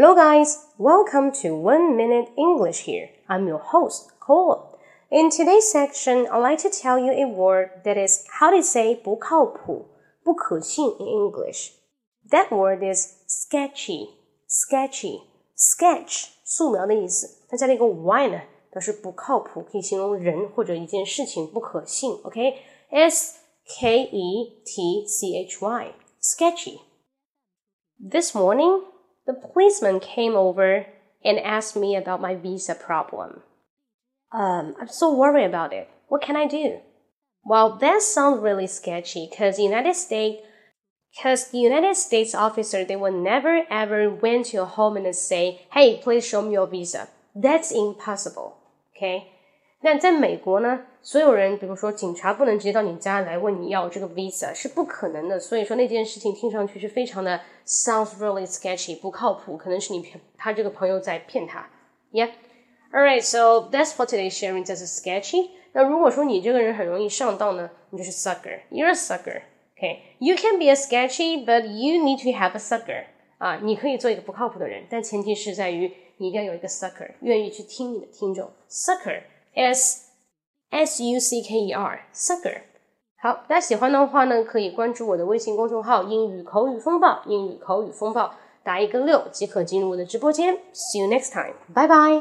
Hello, guys. Welcome to One Minute English here. I'm your host, Cole. In today's section, I'd like to tell you a word that is how to say 不靠谱,不可信 in English. That word is sketchy. Sketchy. Sketch 素描的意思，它加了一个 y 呢，表示不靠谱，可以形容人或者一件事情不可信。OK，S K E T C H Y. Sketchy. This morning. The policeman came over and asked me about my visa problem. Um, I'm so worried about it. What can I do? Well, that sounds really sketchy because the United States because the United States officer they will never ever went to your home and say, "Hey, please show me your visa." That's impossible. Okay? 那在美国呢， 所有人，比如说警察不能直接到你家来问你要这个 visa，是不可能的。所以说那件事情听上去是非常的 sounds really sketchy，不靠谱，可能是你骗他这个朋友在骗他。Yeah，all right，so that's for today's sharing. That's sketchy. 那如果说你这个人很容易上当呢，你就是 sucker. You're a sucker. Okay, you can be a sketchy, but you need to have a sucker. 啊，你可以做一个不靠谱的人，但前提是在于你一定要有一个 sucker，愿意去听你的听众。Sucker. S S U C K E R sucker。好，大家喜欢的话呢，可以关注我的微信公众号“英语口语风暴”，英语口语风暴，打一个六即可进入我的直播间。See you next time，拜拜。